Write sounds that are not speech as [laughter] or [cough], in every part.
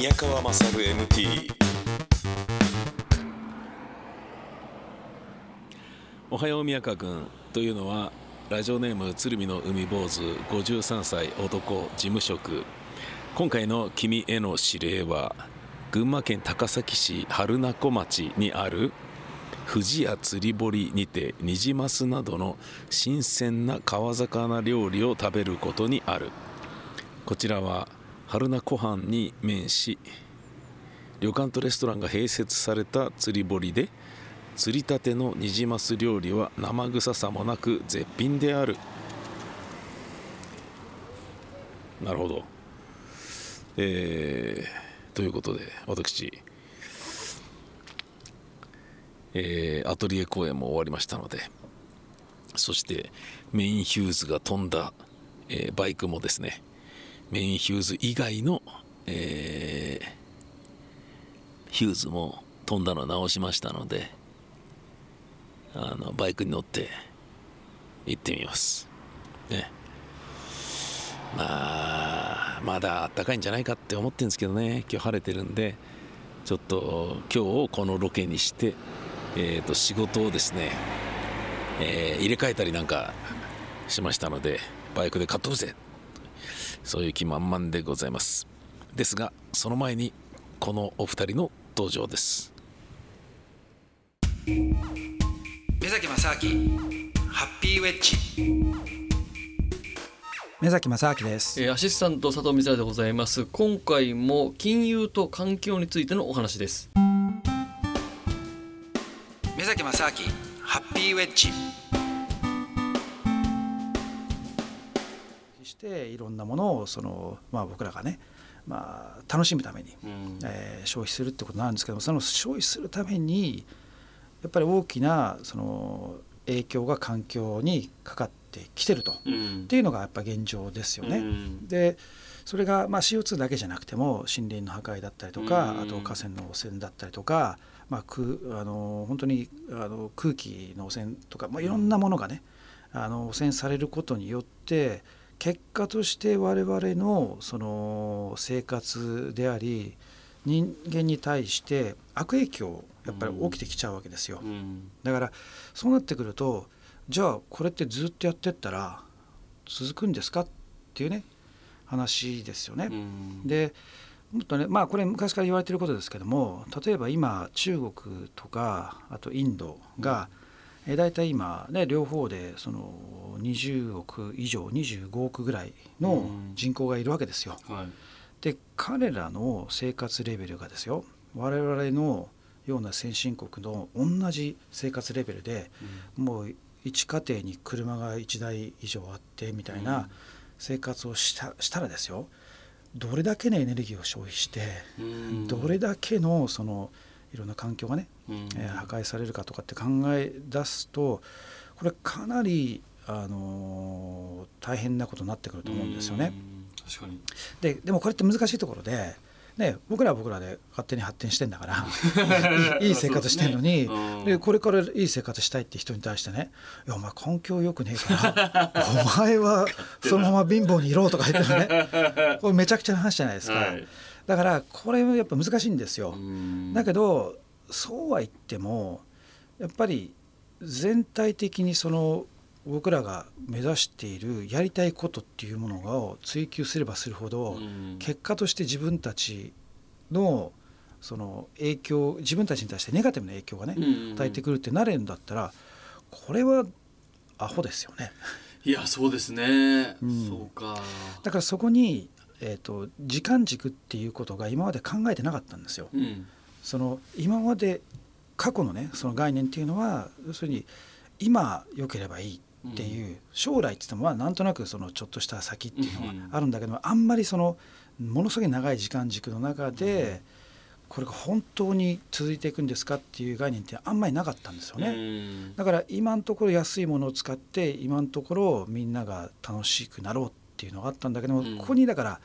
宮川勝 MT おはよう宮川君というのはラジオネーム鶴見の海坊主53歳男事務職。今回の君への指令は群馬県高崎市春名湖町にある富士屋釣り堀にてニジマスなどの新鮮な川魚料理を食べることにある。こちらは春名湖畔に面し旅館とレストランが併設された釣り堀で釣りたてのニジマス料理は生臭さもなく絶品である。なるほど。えー、ということで私えー、アトリエ公演も終わりましたのでそしてメインヒューズが飛んだ、えー、バイクもですねメインヒューズ以外の、えー、ヒューズも飛んだの直しましたのであのバイクに乗って行ってみます。ね。まあまだあったかいんじゃないかって思ってるんですけどね。今日晴れてるんでちょっと今日をこのロケにしてえー、と仕事をですね、えー、入れ替えたりなんかしましたのでバイクで買っとくぜそういう気満々でございます。ですがその前にこのお二人の登場です。目崎正明ハッピーウェッジ。目崎正明です。えーアシスタント佐藤光でございます。今回も金融と環境についてのお話です。目崎正明ハッピーウェッジていろんなものをその、まあ、僕らがね、まあ、楽しむために、えー消費するってことなんですけどもその消費するためにやっぱり大きなその影響が環境にかかってきてると、っていうのがやっぱ現状ですよね。でそれがまあ CO2 だけじゃなくても森林の破壊だったりとか、うん。あと河川の汚染だったりとか、まあ、空あの本当にあの空気の汚染とか、まあ、いろんなものがね、あの汚染されることによって結果として我々のその生活であり人間に対して悪影響やっぱり起きてきちゃうわけですよ。だからそうなってくるとじゃあこれってずっとやってったら続くんですかっていうね話ですよね。でもっとねまあこれ昔から言われてることですけども例えば今中国とかあとインドが、えー、大体今ね両方でその20億以上25億ぐらいの人口がいるわけですよ。はい。で彼らの生活レベルがですよ。我々のような先進国の同じ生活レベルで、もう一家庭に車が1台以上あってみたいな生活をしたしたらですよ。どれだけのエネルギーを消費して、うん。どれだけのそのいろんな環境がね、うんえー破壊されるかとかって考え出すとこれかなり、あのー大変なことになってくると思うんですよね。うん。確かに。ででもこれって難しいところで、ね、僕らは僕らで勝手に発展してんだから [laughs] いい生活してんのに、うん。でこれからいい生活したいって人に対してね「いやお前環境良くねえからお前はそのまま貧乏にいろ」とか言ってね。[laughs] これめちゃくちゃな話じゃないですか、はい。だからこれはやっぱ難しいんですよ。うん。だけどそうは言ってもやっぱり全体的にその僕らが目指しているやりたいことっていうものを追求すればするほど、うん。結果として自分たちのその影響自分たちに対してネガティブな影響がね、うん与えてくるってなれるんだったらこれはアホですよね。いやそうですね、うん。そうか。だからそこに、えー、と時間軸っていうことが今まで考えてなかったんですよ。うんその今まで過去のねその概念っていうのは要するに今良ければいいっていう、将来って言ってもまあなんとなくそのちょっとした先っていうのはあるんだけど、あんまりそのものすごい長い時間軸の中で、これが本当に続いていくんですかっていう概念ってあんまりなかったんですよね。うん。だから今のところ安いものを使って今のところみんなが楽しくなろうっていうのがあったんだけども、うん。ここにだから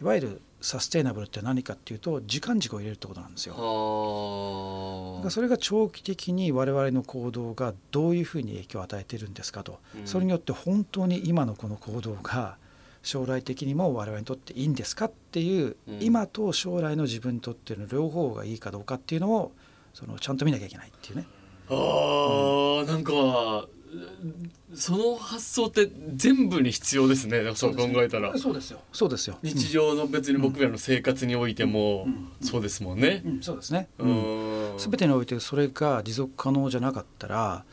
いわゆるサステイナブルって何かっていうと時間軸を入れるってことなんですよ。はあそれが長期的に我々の行動がどういうふうに影響を与えてるんですかと、うんそれによって本当に今のこの行動が将来的にも我々にとっていいんですかっていう、うん今と将来の自分にとっての両方がいいかどうかっていうのをそのちゃんと見なきゃいけないっていうね。あーなんかその発想って全部に必要ですね。そう考えたら。そうですよ。そうですよ。日常の別に僕らの生活においてもうん。そうですもんね。そうですね、ううん。ん全てにおいてそれが持続可能じゃなかったら、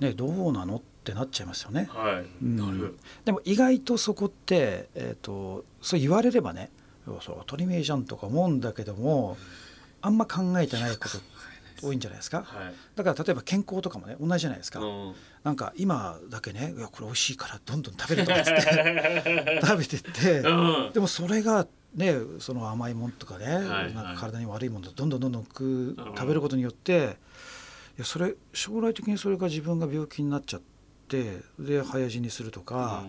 ね、どうなのってなっちゃいますよね。はい。うん。なる。でも意外とそこって、えー、とそう言われればねそう当たり前じゃんとか思うんだけどもあんま考えてないこと多いんじゃないですか？はい。だから例えば健康とかもね同じじゃないですか、うん。なんか今だけねいやこれ美味しいからどんどん食べるとかっつって。[laughs] 食べてってうん。でもそれがねその甘いもんとかね、はいなんか体に悪いものをどんどんどんどん食ううん食べることによっていやそれ将来的にそれが自分が病気になっちゃってで早死にするとか、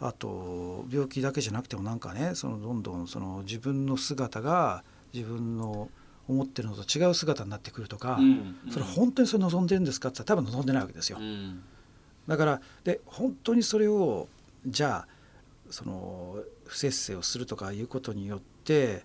あと病気だけじゃなくてもなんかねそのどんどんその自分の姿が自分の思ってるのと違う姿になってくるとか、うんそれ本当にそれ望んでるんですかって言ったら多分望んでないわけですよ。うん。だからで本当にそれをじゃあその不節制をするとかいうことによって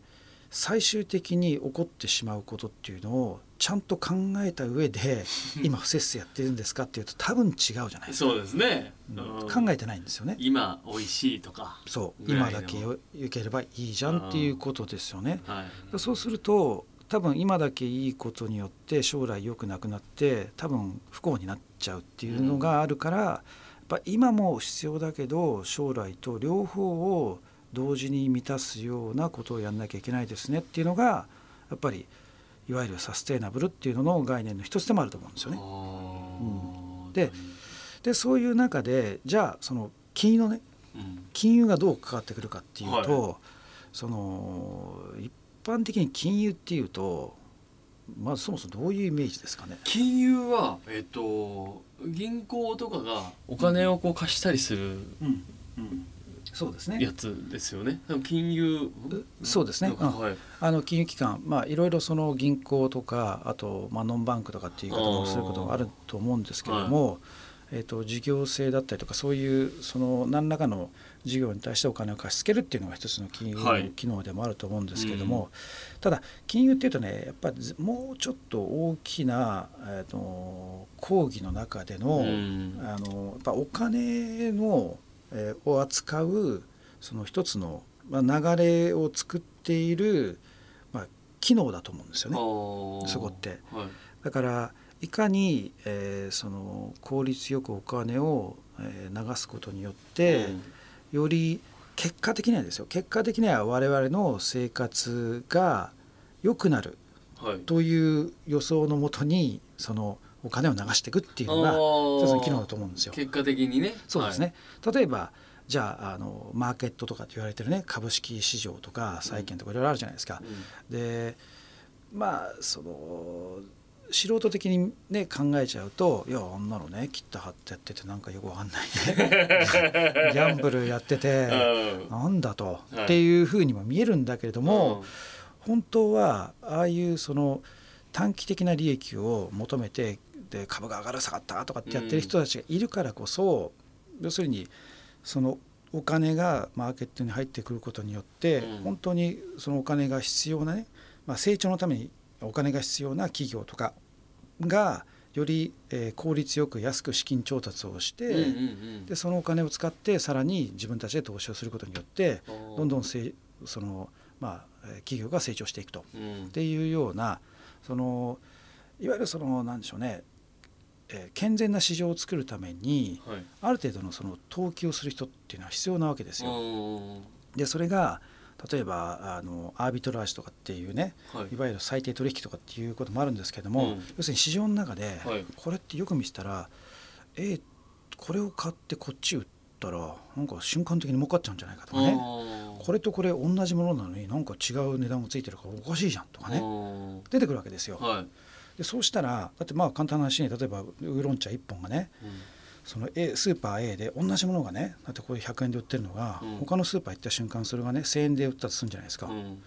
最終的に起こってしまうことっていうのをちゃんと考えた上で [laughs] 今不節制やってるんですかっていうと多分違うじゃないですか、そうですね。うん。うん。考えてないんですよね。今美味しいとか。そう。今だけよ良ければいいじゃんっていうことですよね。はい。そうすると多分今だけいいことによって将来良くなくなって多分不幸になっちゃうっていうのがあるから、やっぱ今も必要だけど将来と両方を同時に満たすようなことをやんなきゃいけないですねっていうのがやっぱりいわゆるサステイナブルっていうのの概念の一つでもあると思うんですよね。あーででそういう中でじゃあその金融のねうん。金融がどう関わってくるかっていうと、はその一般的に金融っていうとまずそもそもどういうイメージですかね？金融はえっと銀行とかがお金をこう貸したりするうんそうですねやつですよね。金融？そうですねうんはい。あの金融機関まあいろいろその銀行とかあとまあノンバンクとかっていう言い方をすることがあると思うんですけれども、えー、と事業性だったりとかそういうその何らかの事業に対してお金を貸し付けるっていうのが一つの金融はいの機能でもあると思うんですけれども、ただ金融っていうとねやっぱりずもうちょっと大きな、えー、と講義の中での,、うんあのやっぱお金の、えーを扱うその一つの、まあ、流れを作っている、まあ、機能だと思うんですよね。そそこってはい。だからいかに、えーその効率よくお金を、えー流すことによって、より結果的にはですよ結果的には我々の生活が良くなるうんはい。という予想のもとにそのお金を流していくっていうのが一つの機能だと思うんですよ。結果的にね。そうですね、例えばじゃああのマーケットとかって言われてるね株式市場とか債券とかいろいろあるじゃないですか。はい。でまあその素人的にね考えちゃうといやあんなのね切った貼ってやっててなんかよくわかんないね。[laughs] ギャンブルやっててうん。なんだと、はい。っていうふうにも見えるんだけれども、うん。本当はああいうその短期的な利益を求めてで株が上がる下がったとかってやってる人たちがいるからこそ、要するにそのお金がマーケットに入ってくることによって、うん。本当にそのお金が必要なね、まあ、成長のためにお金が必要な企業とかがより、えー効率よく安く資金調達をして、でそのお金を使ってさらに自分たちで投資をすることによってどんどんんせその、まあ、えー企業が成長していくと。うんっていうようなそのいわゆるそのなんでしょうね、えー健全な市場を作るためにはい。ある程度のその投機をする人っていうのは必要なわけですよ。うんでそれが例えばあのアービトラージとかっていうねはい。いわゆる最低取引とかっていうこともあるんですけども、うん。要するに市場の中ではい。これってよく見せたら、えーこれを買ってこっち売ったらなんか瞬間的に儲かっちゃうんじゃないかとかね。あこれとこれ同じものなのになんか違う値段がついてるからおかしいじゃんとかね。ね。出てくるわけですよ。はい。でそうしたらだってまあ簡単な話に例えばウーロン茶1本がねその A スーパー A で同じものがねだってこれ100円で売ってるのが、うん。他のスーパー行った瞬間それがね1,000円で売ったとするんじゃないですか、うん。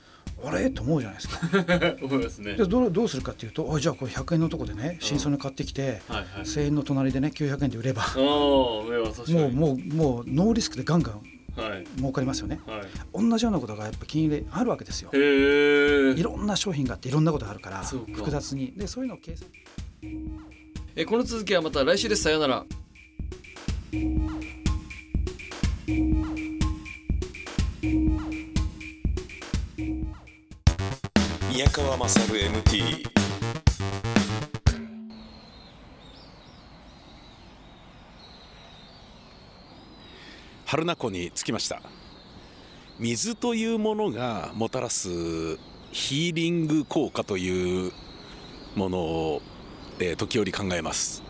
あれ？と思うじゃないですか。[laughs] 思いますね。でどうどうするかっていうとあじゃあこれ100円のとこでね新鮮に買ってきて、はいはい。1,000円の隣でね900円で売れば。もうもうもうノーリスクでガンガンはい。儲かりますよね。はい。同じようなことがやっぱ金融であるわけですよ。いろんな商品があっていろんなことがあるから複雑に。でそういうのを計算。えこの続きはまた来週です。さようなら宮川勝 MT 春名湖に着きました。水というものがもたらすヒーリング効果というものを、えー時折考えます、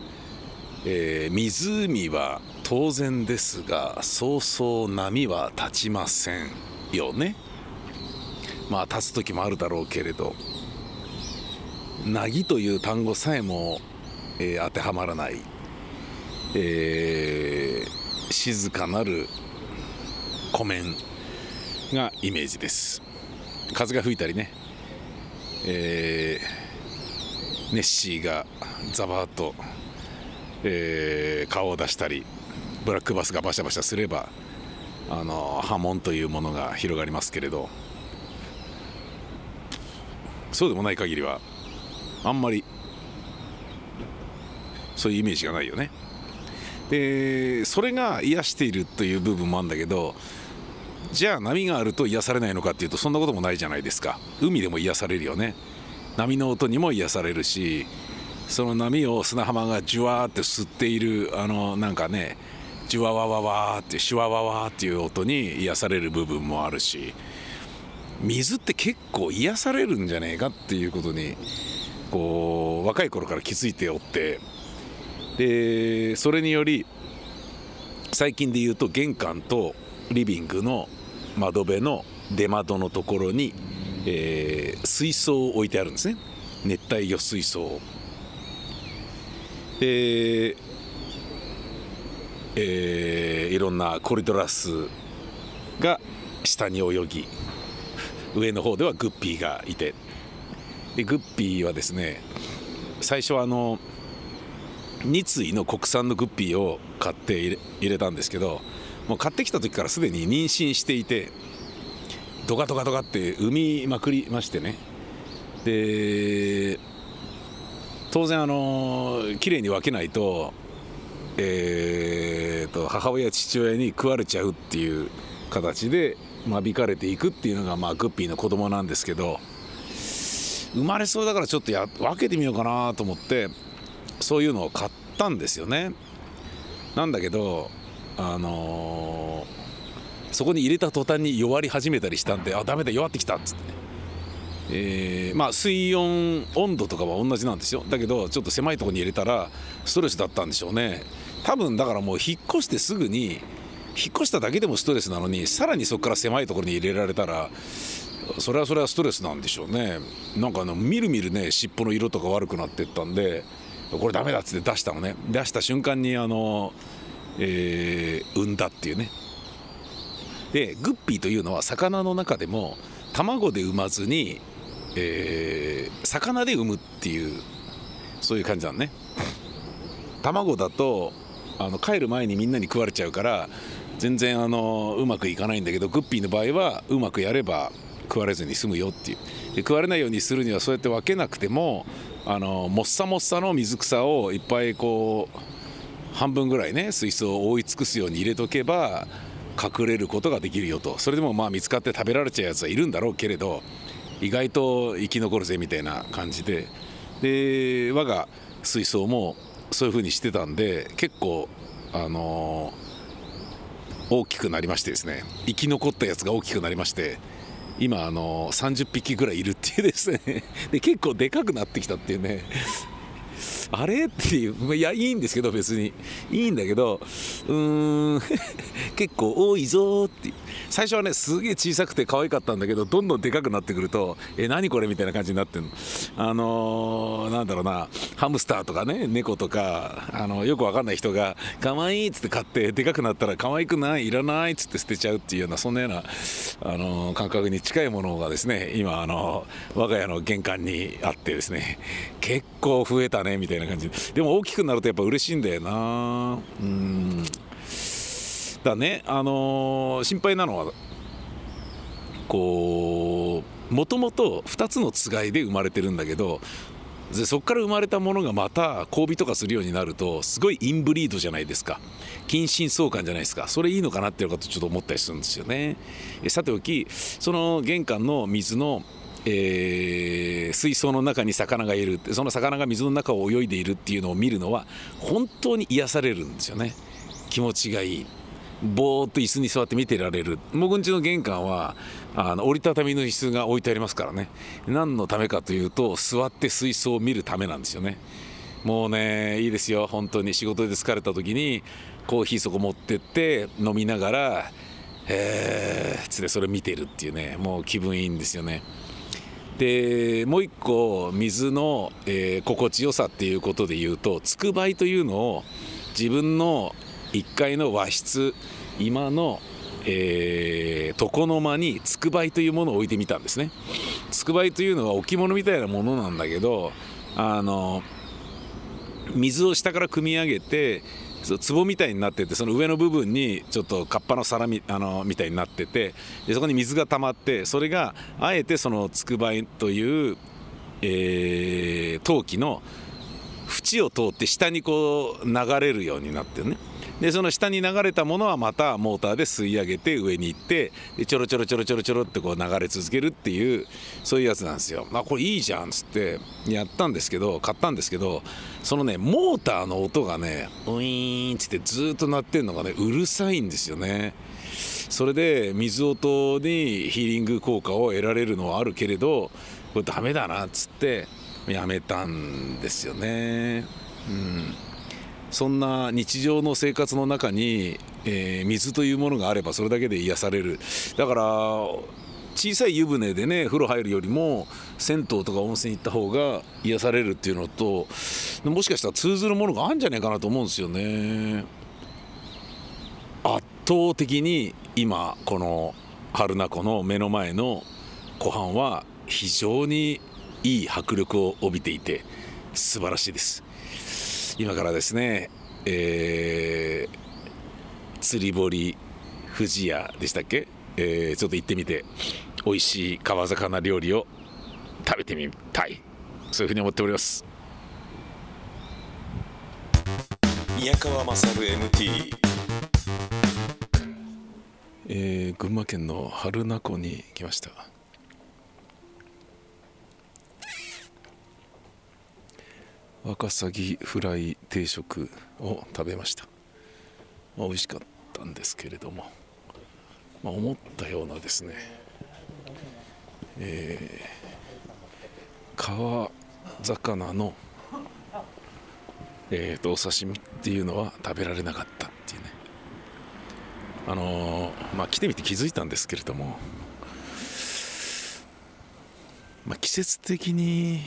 えー湖は当然ですがそうそう波は立ちませんよね。まあ立つ時もあるだろうけれど「なぎ」という単語さえも、えー当てはまらない、えー静かなる湖面がイメージです。風が吹いたりね、えーネッシーがザバーッと、えー顔を出したり。ブラックバスがバシャバシャすればあの波紋というものが広がりますけれど。そうでもない限りはあんまりそういうイメージがないよね。でそれが癒しているという部分もあるんだけどじゃあ波があると癒されないのかっていうとそんなこともないじゃないですか。海でも癒されるよね。波の音にも癒されるしその波を砂浜がジュワーって吸っているあのなんかねジュワワワワーってシュワワワーっていう音に癒される部分もあるし水って結構癒されるんじゃねえかっていうことにこう若い頃から気づいておってでそれにより最近で言うと玄関とリビングの窓辺の出窓のところに、えー水槽を置いてあるんですね。熱帯魚水槽。で、えーいろんなコリドラスが下に泳ぎ上の方ではグッピーがいてでグッピーはですね最初はあの2対の国産のグッピーを買って入れ入れたんですけどもう買ってきた時からすでに妊娠していてドカドカドカって産みまくりましてね。で当然あの綺麗に分けないと,、えーと母親父親に食われちゃうっていう形で間引かれていくっていうのが、まあ、グッピーの子供なんですけど生まれそうだからちょっとや分けてみようかなと思ってそういうのを買ったんですよね。なんだけどあのーそこに入れた途端に弱り始めたりしたんであダメだ弱ってきたっつって、えーまあ水温温度とかは同じなんですよ。だけどちょっと狭いとこに入れたらストレスだったんでしょうね。多分だからもう引っ越してすぐに引っ越しただけでもストレスなのにさらにそこから狭いところに入れられたらそれはそれはストレスなんでしょうね。なんかあのみるみるね尻尾の色とか悪くなってったんでこれダメだっつって出したのね。出した瞬間にあの、えー産んだっていうね。でグッピーというのは魚の中でも卵で産まずに、えー魚で産むっていうそういう感じなのね。卵だとあの帰る前にみんなに食われちゃうから全然あのうまくいかないんだけどグッピーの場合はうまくやれば食われずに済むよっていう。で食われないようにするにはそうやって分けなくてもあのもっさもっさの水草をいっぱいこう半分ぐらいね水槽を覆い尽くすように入れとけば隠れることができるよと。それでもまあ見つかって食べられちゃうやつはいるんだろうけれど意外と生き残るぜみたいな感じで。で我が水槽もそういう風にしてたんで結構あのー大きくなりましてですね。生き残ったやつが大きくなりまして今あの30匹ぐらいいるっていうですね。[laughs] で結構でかくなってきたっていうね。あれ？っていう。いやいいんですけど別に。いいんだけどうーん。[laughs] 結構多いぞって。最初はねすげえ小さくて可愛かったんだけどどんどんでかくなってくるとえ何これみたいな感じになってるの。あのーなんだろうなハムスターとかね猫とかあのよくわかんない人が可愛いっつって買ってでかくなったら可愛くないいらないっつって捨てちゃうっていうようなそんなようなあのー感覚に近いものがですね今あの我が家の玄関にあってですね結構増えたねみたいな感じ。ででも大きくなるとやっぱ嬉しいんだよな。うん。だね。あのー心配なのはこうもともと2つのつがいで生まれてるんだけどでそこから生まれたものがまた交尾とかするようになるとすごいインブリードじゃないですか。近親相関じゃないですか。それいいのかなっていうことちょっと思ったりするんですよね。さておきその玄関の水のえー水槽の中に魚がいる。その魚が水の中を泳いでいるっていうのを見るのは本当に癒されるんですよね。気持ちがいい。ぼーっと椅子に座って見てられる。僕ん家の玄関はあの折りたたみの椅子が置いてありますからね。何のためかというと座って水槽を見るためなんですよね。もうねいいですよ。本当に。仕事で疲れた時にコーヒーそこ持ってって飲みながらえーつってそれ見てるっていうね。もう気分いいんですよね。でもう一個水の、えー心地よさっていうことで言うとつくばいというのを自分の1階の和室今の、えー床の間につくばいというものを置いてみたんですね。つくばいというのは置物みたいなものなんだけどあの水を下から汲み上げてそう壺みたいになっててその上の部分にちょっとカッパの皿みあのみたいになっててでそこに水が溜まってそれがあえてそのつくばいという、えー陶器の縁を通って下にこう流れるようになってるね。でその下に流れたものはまたモーターで吸い上げて上に行ってでちょろちょろちょろちょろちょろってこう流れ続けるっていうそういうやつなんですよ。あこれいいじゃんっつってやったんですけど買ったんですけどそのねモーターの音がねウィーンっつってずっと鳴ってるのがねうるさいんですよね。それで水音にヒーリング効果を得られるのはあるけれどこれダメだなっつってやめたんですよね。うん。そんな日常の生活の中に、えー水というものがあればそれだけで癒される。だから小さい湯船でね風呂入るよりも銭湯とか温泉行った方が癒されるっていうのともしかしたら通ずるものがあるんじゃないかなと思うんですよね。圧倒的に今この春名湖の目の前の湖畔は非常にいい迫力を帯びていて素晴らしいです。今からですね、えー釣り堀富士屋でしたっけ、えーちょっと行ってみて美味しい川魚料理を食べてみたい。そういうふうに思っております。宮川勝 MT えー群馬県の榛名湖に来ましたワカサギフライ定食を食べました、まあ、美味しかったんですけれども、まあ、思ったようなですね、えー川魚の、えーとお刺身っていうのは食べられなかったっていうね。あのーまあ来てみて気づいたんですけれども、まあ、季節的に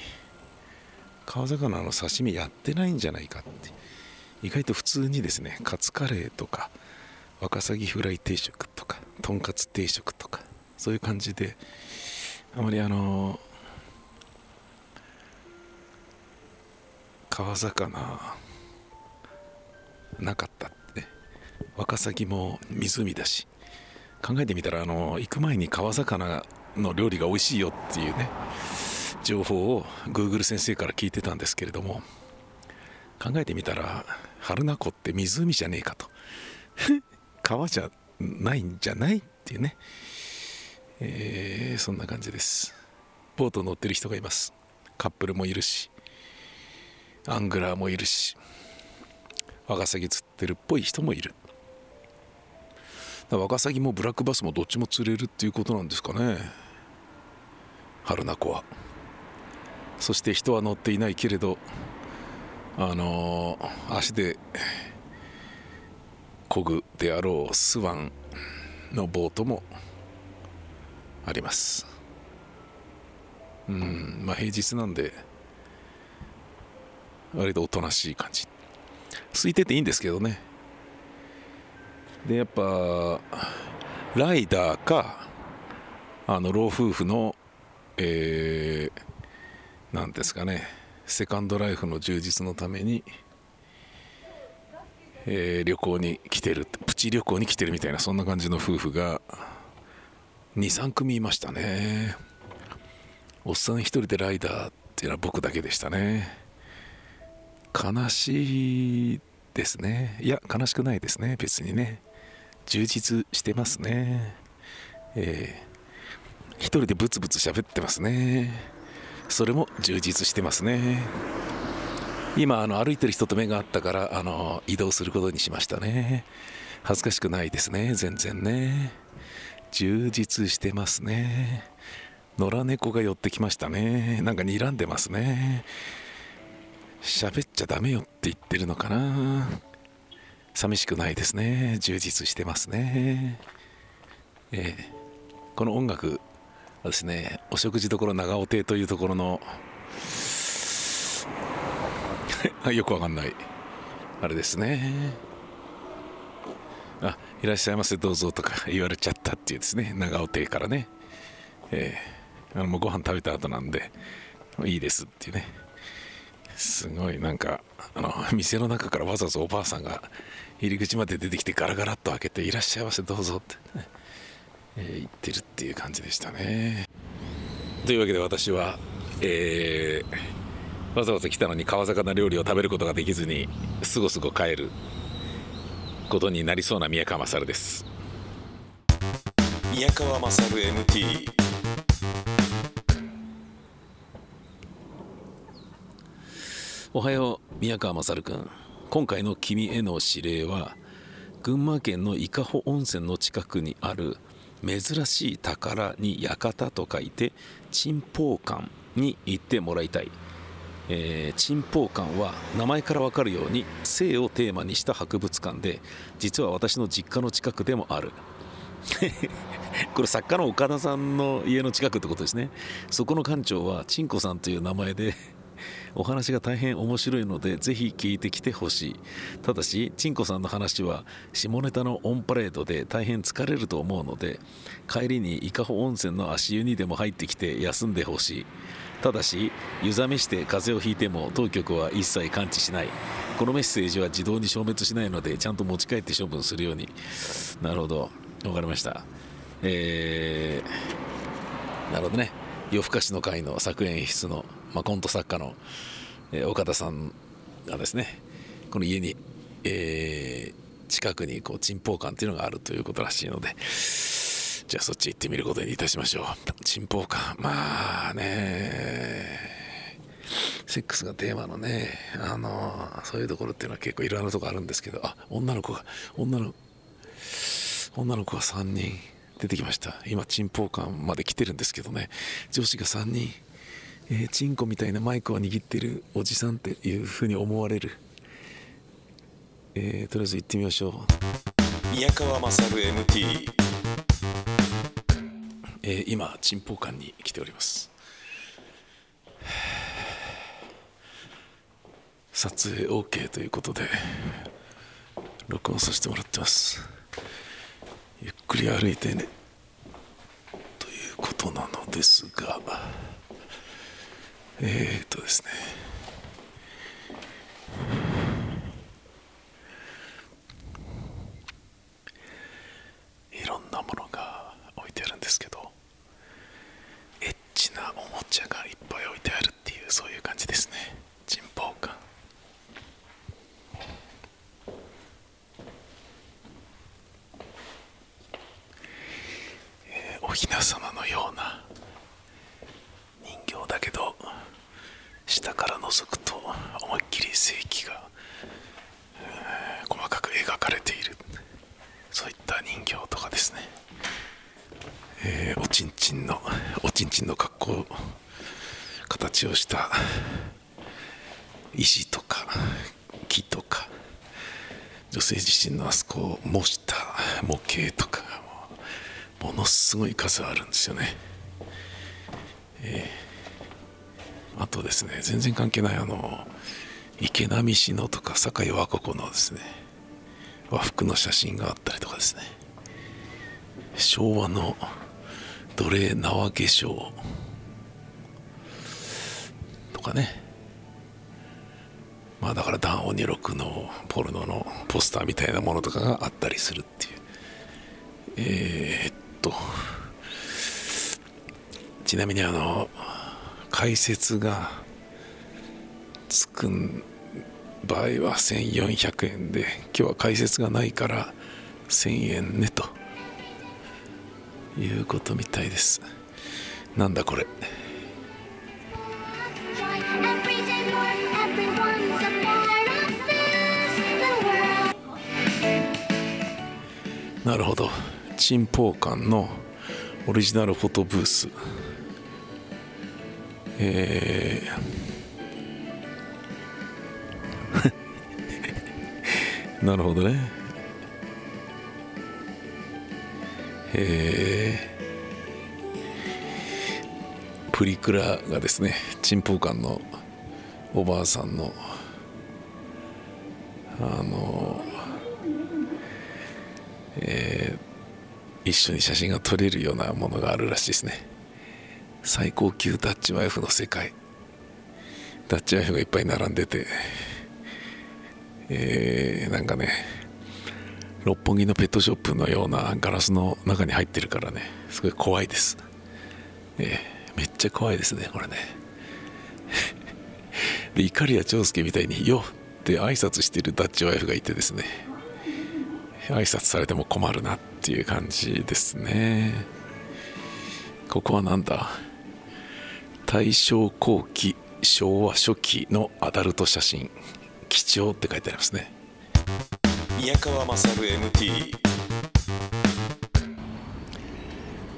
川魚の刺身やってないんじゃないかって。意外と普通にですねカツカレーとかワカサギフライ定食とかとんかつ定食とかそういう感じであまりあの川魚なかったって。ワカサギも湖だし。考えてみたらあの行く前に川魚の料理が美味しいよっていうね。情報を Google 先生から聞いてたんですけれども考えてみたら春名湖って湖じゃねえかと。[laughs] 川じゃないんじゃないっていうね、えーそんな感じです。ボート乗ってる人がいます。カップルもいるしアングラーもいるしワカサギ釣ってるっぽい人もいる。ワカサギもブラックバスもどっちも釣れるっていうことなんですかね。春名湖は。そして人は乗っていないけれどあの足で漕ぐであろうスワンのボートもあります。うんまあ平日なんで割とおとなしい感じ。空いてていいんですけどね。でやっぱライダーかあの老夫婦のえー、なんですかね。セカンドライフの充実のために、えー旅行に来てるプチ旅行に来てるみたいなそんな感じの夫婦が23組いましたね。おっさん一人でライダーっていうのは僕だけでしたね。悲しいですね。いや悲しくないですね。別にね。充実してますね。えー一人でブツブツ喋ってますね。それも充実してますね。今あの歩いてる人と目があったからあの移動することにしましたね。恥ずかしくないですね。全然ね。充実してますね。野良猫が寄ってきましたね。なんか睨んでますね。喋っちゃダメよって言ってるのかな。寂しくないですね。充実してますね。えーこの音楽ですねお食事処長尾亭というところの [laughs] よくわかんないあれですね。あいらっしゃいませどうぞとか言われちゃったっていうですね長尾亭からね。えーあのもうご飯食べた後なんでいいですっていうね。すごいなんかあの店の中からわざわざおばあさんが入り口まで出てきてガラガラっと開けて「いらっしゃいませどうぞ」って、えー言ってるっていう感じでしたね。というわけで私はえーわざわざ来たのに川魚料理を食べることができずにすごすご帰ることになりそうな宮川勝です。宮川勝 MT おはよう宮川勝君。今回の君への指令は群馬県の伊香保温泉の近くにある珍しい宝に館と書いて珍宝館に行ってもらいたい、えー珍宝館は名前から分かるように性をテーマにした博物館で実は私の実家の近くでもある。[laughs] これ作家の岡田さんの家の近くってことですね。そこの館長はちんこさんという名前でお話が大変面白いのでぜひ聞いてきてほしい。ただしちんこさんの話は下ネタのオンパレードで大変疲れると思うので帰りに伊香保温泉の足湯にでも入ってきて休んでほしい。ただし湯冷めして風邪をひいても当局は一切感知しない。このメッセージは自動に消滅しないのでちゃんと持ち帰って処分するように。なるほど。わかりました。えー、なるほどね。夜更かしの会の作演出の、まあ、コント作家の、えー岡田さんがですねこの家に、えー近くにこう珍宝館っていうのがあるということらしいのでじゃあそっち行ってみることにいたしましょう。珍宝館。まあねセックスがテーマのねあのそういうところっていうのは結構いろんなとこあるんですけどあ女の子が女の女の子が3人。出てきました。今チンポー館まで来てるんですけどね。女子が3人、えーチンコみたいなマイクを握ってるおじさんっていうふうに思われる、えーとりあえず行ってみましょう、宮川勝 MT えー今チンポー館に来ております。撮影 OK ということで録音させてもらってますくり歩いてね。ということなのですが。えー、とですね。いろんなものが置いてあるんですけど。エッチなおもちゃがいっぱい置いてあるっていうそういう感じですね。珍宝館えーお雛様のような人形だけど下から覗くと思いっきり正気が、細かく描かれている。そういった人形とかですね、えーおちんちんのおちんちんの格好形をした石とか木とか女性自身のあそこを模した模型とかものすごい数あるんですよね。えーあとですね全然関係ないあの池波市のとか堺和子のですね和服の写真があったりとかですね。昭和の奴隷縄化粧。とかね。まあだからダン・オ526のポルノのポスターみたいなものとかがあったりするっていう。えー、っと。ちなみにあの解説がつく場合は1400円で今日は解説がないから1000円ねと。いうことみたいです。なんだこれ。なるほど。珍宝館のオリジナルフォトブース。えー。[laughs] なるほどね。えー。プリクラがですね珍宝館のおばあさんのあのえー一緒に写真が撮れるようなものがあるらしいですね。最高級ダッチワイフの世界。ダッチワイフがいっぱい並んでて。えーなんかね六本木のペットショップのようなガラスの中に入ってるからね。すごい怖いです、えーめっちゃ怖いですねこれね。[laughs] で怒谷長介みたいに「よっ!」って挨拶してるダッチワイフがいてですね。挨拶されても困るなっていう感じですね。ここはなんだ？大正後期昭和初期のアダルト写真。貴重って書いてありますね。宮川勝 MT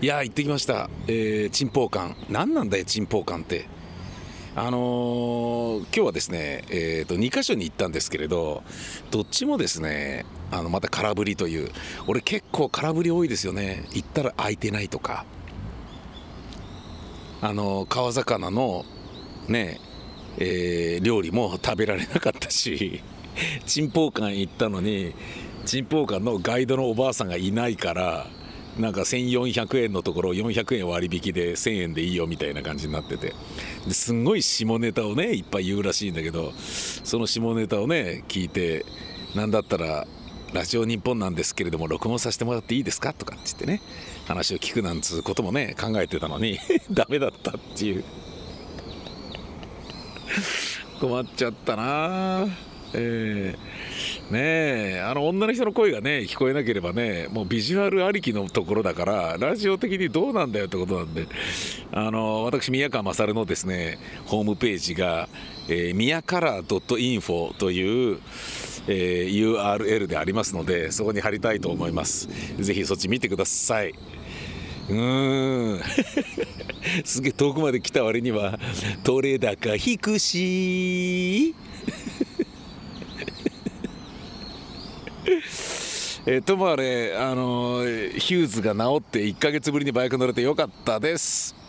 いやー行ってきました、えー、珍宝館。何なんだよ珍宝館って。あのー今日はですね、えー、と2箇所に行ったんですけれどどっちもですねあのまた空振りという。俺結構空振り多いですよね。行ったら空いてないとか。あの川魚のねえー料理も食べられなかったし珍宝館行ったのに珍宝館のガイドのおばあさんがいないからなんか1400円のところ400円割引で1000円でいいよみたいな感じになってて。すんごい下ネタをねいっぱい言うらしいんだけどその下ネタをね聞いてなんだったらラジオ日本なんですけれども録音させてもらっていいですか？とかって言ってね話を聞くなんつうこともね考えてたのに [laughs] ダメだったっていう。困っちゃったな。ええ。ねえ。あの女の人の声がね聞こえなければねもうビジュアルありきのところだからラジオ的にどうなんだよってことなんであの私宮川勝のですねホームページが、えー、宮カラー .info という、えー URL でありますのでそこに貼りたいと思います。ぜひそっち見てください。うーん。[laughs] すげえ遠くまで来た割には取れ高低し。[laughs] えーともあれあのヒューズが治って1ヶ月ぶりにバイク乗れてよかったです。